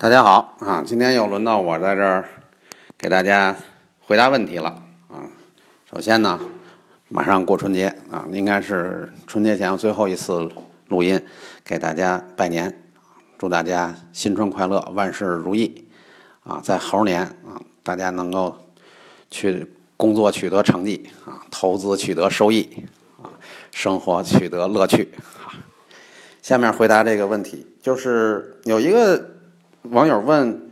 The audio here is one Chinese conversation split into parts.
大家好啊！今天又轮到我在这儿给大家回答问题了啊。首先呢，马上过春节啊，应该是春节前最后一次录音，给大家拜年，祝大家新春快乐，万事如意啊！在猴年啊，大家能够去工作取得成绩啊，投资取得收益啊，生活取得乐趣啊。下面回答这个问题，就是有一个。网友问：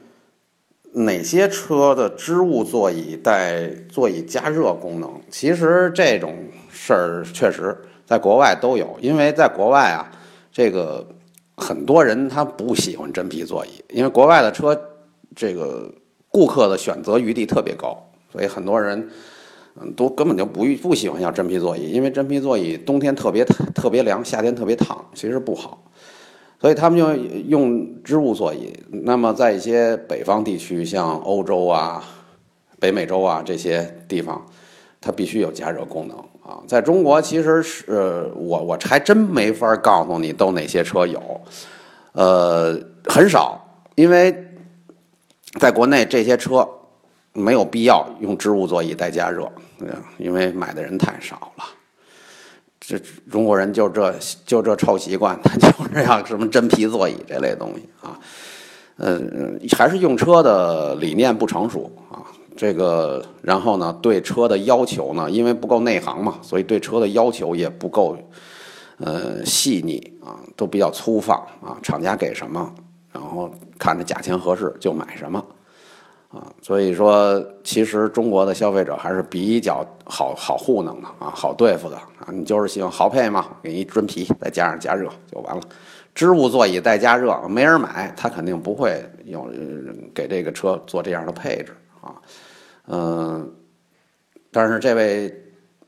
哪些车的织物座椅带座椅加热功能？其实这种事儿确实在国外都有，因为在国外啊，这个很多人他不喜欢真皮座椅，因为国外的车这个顾客的选择余地特别高，所以很多人嗯都根本就不不喜欢要真皮座椅，因为真皮座椅冬天特别特别凉，夏天特别烫，其实不好。所以他们就用织物座椅。那么在一些北方地区，像欧洲啊、北美洲啊这些地方，它必须有加热功能啊。在中国，其实是我我还真没法告诉你都哪些车有，呃，很少，因为在国内这些车没有必要用织物座椅带加热，因为买的人太少了。这中国人就这就这臭习惯，他就是要什么真皮座椅这类东西啊，嗯，还是用车的理念不成熟啊。这个，然后呢，对车的要求呢，因为不够内行嘛，所以对车的要求也不够呃细腻啊，都比较粗放啊。厂家给什么，然后看着价钱合适就买什么。啊，所以说，其实中国的消费者还是比较好好糊弄的啊，好对付的啊。你就是喜欢豪配嘛，给一真皮，再加上加热就完了。织物座椅带加热，没人买，他肯定不会用给这个车做这样的配置啊。嗯，但是这位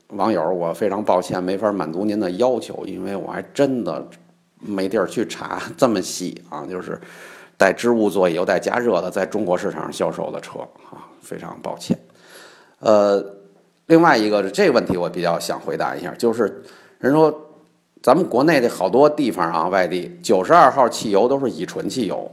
网友，我非常抱歉，没法满足您的要求，因为我还真的没地儿去查这么细啊，就是。带织物座椅又带加热的，在中国市场上销售的车啊，非常抱歉。呃，另外一个这个问题我比较想回答一下，就是人说咱们国内的好多地方啊，外地九十二号汽油都是乙醇汽油，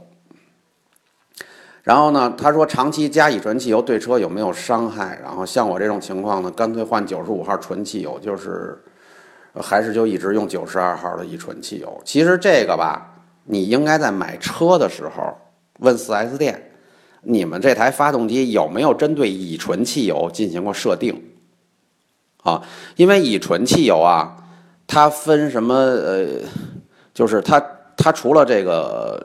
然后呢，他说长期加乙醇汽油对车有没有伤害？然后像我这种情况呢，干脆换九十五号纯汽油，就是还是就一直用九十二号的乙醇汽油。其实这个吧。你应该在买车的时候问 4S 店，你们这台发动机有没有针对乙醇汽油进行过设定？啊，因为乙醇汽油啊，它分什么？呃，就是它它除了这个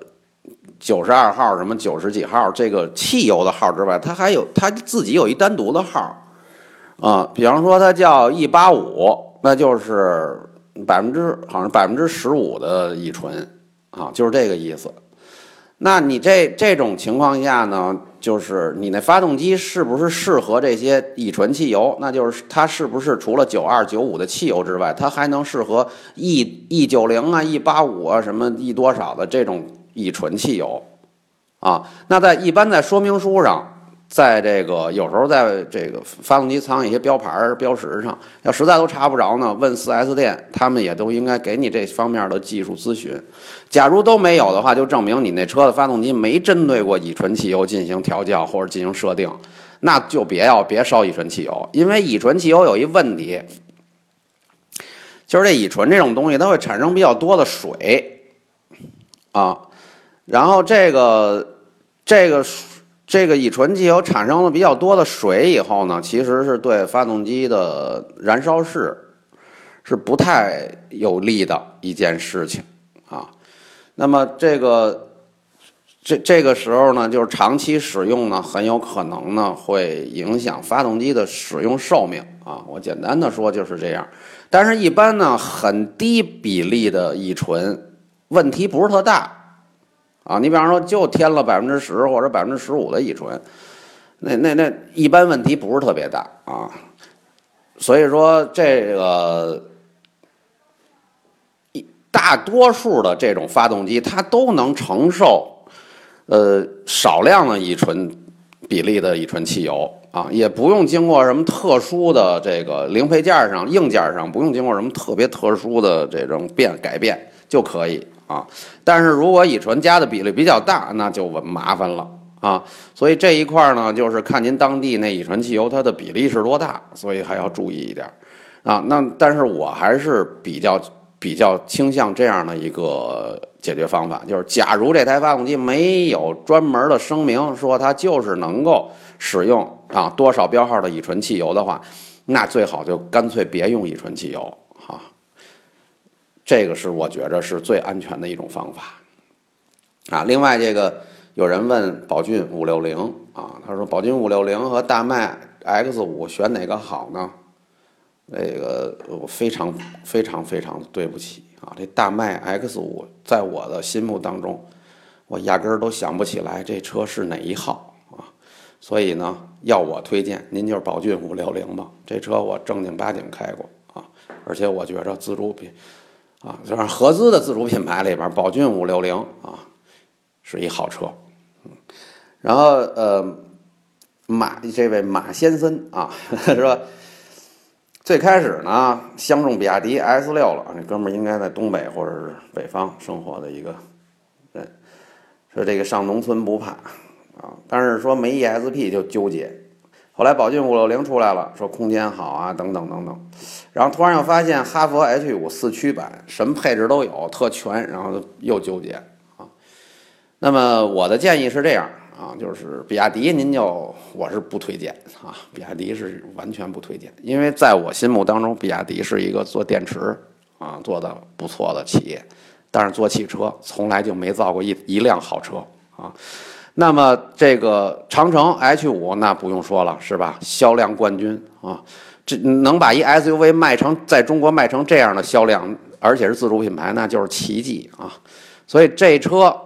九十二号、什么九十几号这个汽油的号之外，它还有它自己有一单独的号啊。比方说它叫 E 八五，那就是百分之好像百分之十五的乙醇。啊，就是这个意思。那你这这种情况下呢，就是你那发动机是不是适合这些乙醇汽油？那就是它是不是除了九二九五的汽油之外，它还能适合 E E 九零啊、E 八五啊、什么 E 多少的这种乙醇汽油？啊，那在一般在说明书上。在这个有时候在这个发动机舱一些标牌标识上，要实在都查不着呢，问 4S 店，他们也都应该给你这方面的技术咨询。假如都没有的话，就证明你那车的发动机没针对过乙醇汽油进行调教或者进行设定，那就别要别烧乙醇汽油，因为乙醇汽油有一问题，就是这乙醇这种东西它会产生比较多的水啊，然后这个这个。这个乙醇汽油产生了比较多的水以后呢，其实是对发动机的燃烧室是不太有利的一件事情啊。那么这个这这个时候呢，就是长期使用呢，很有可能呢会影响发动机的使用寿命啊。我简单的说就是这样，但是一般呢，很低比例的乙醇问题不是特大。啊，你比方说就添了百分之十或者百分之十五的乙醇，那那那一般问题不是特别大啊，所以说这个一大多数的这种发动机它都能承受呃少量的乙醇比例的乙醇汽油啊，也不用经过什么特殊的这个零配件上硬件上不用经过什么特别特殊的这种变改变就可以啊。但是如果乙醇加的比例比较大，那就麻烦了啊。所以这一块呢，就是看您当地那乙醇汽油它的比例是多大，所以还要注意一点啊。那但是我还是比较比较倾向这样的一个解决方法，就是假如这台发动机没有专门的声明说它就是能够使用啊多少标号的乙醇汽油的话。那最好就干脆别用乙醇汽油，这个是我觉着是最安全的一种方法，啊，另外这个有人问宝骏五六零啊，他说宝骏五六零和大迈 X 五选哪个好呢？这个我非常非常非常对不起啊，这大迈 X 五在我的心目当中，我压根儿都想不起来这车是哪一号啊。所以呢，要我推荐，您就是宝骏五六零吧。这车我正经八经开过啊，而且我觉着自主品啊，就是合资的自主品牌里边，宝骏五六零啊是一好车。嗯，然后呃，马这位马先生啊 说，最开始呢相中比亚迪 S 六了，这哥们儿应该在东北或者是北方生活的一个人，说这个上农村不怕。啊，但是说没 ESP 就纠结，后来宝骏五六零出来了，说空间好啊，等等等等，然后突然又发现哈佛 H 五四驱版什么配置都有，特全，然后又纠结啊。那么我的建议是这样啊，就是比亚迪您就我是不推荐啊，比亚迪是完全不推荐，因为在我心目当中，比亚迪是一个做电池啊做的不错的企业，但是做汽车从来就没造过一一辆好车啊。那么这个长城 H 五那不用说了，是吧？销量冠军啊，这能把一 SUV 卖成在中国卖成这样的销量，而且是自主品牌，那就是奇迹啊！所以这车，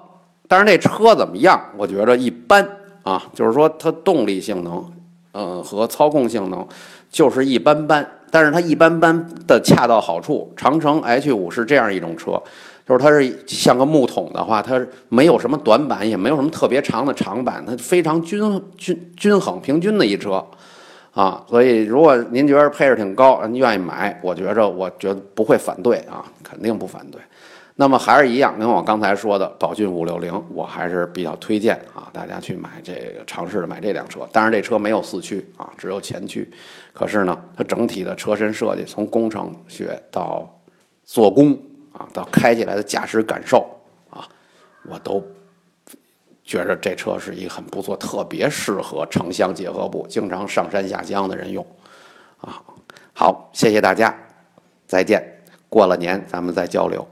但是这车怎么样？我觉着一般啊，就是说它动力性能，嗯，和操控性能就是一般般。但是它一般般的恰到好处。长城 H 五是这样一种车。就是它是像个木桶的话，它是没有什么短板，也没有什么特别长的长板，它非常均均均衡平均的一车，啊，所以如果您觉得配置挺高，您愿意买，我觉着我觉得不会反对啊，肯定不反对。那么还是一样，跟我刚才说的宝骏五六零，我还是比较推荐啊，大家去买这个尝试着买这辆车。当然这车没有四驱啊，只有前驱，可是呢，它整体的车身设计，从工程学到做工。啊，到开起来的驾驶感受啊，我都觉着这车是一个很不错，特别适合城乡结合部经常上山下乡的人用啊。好，谢谢大家，再见，过了年咱们再交流。